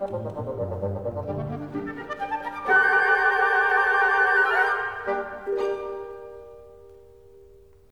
Gracias.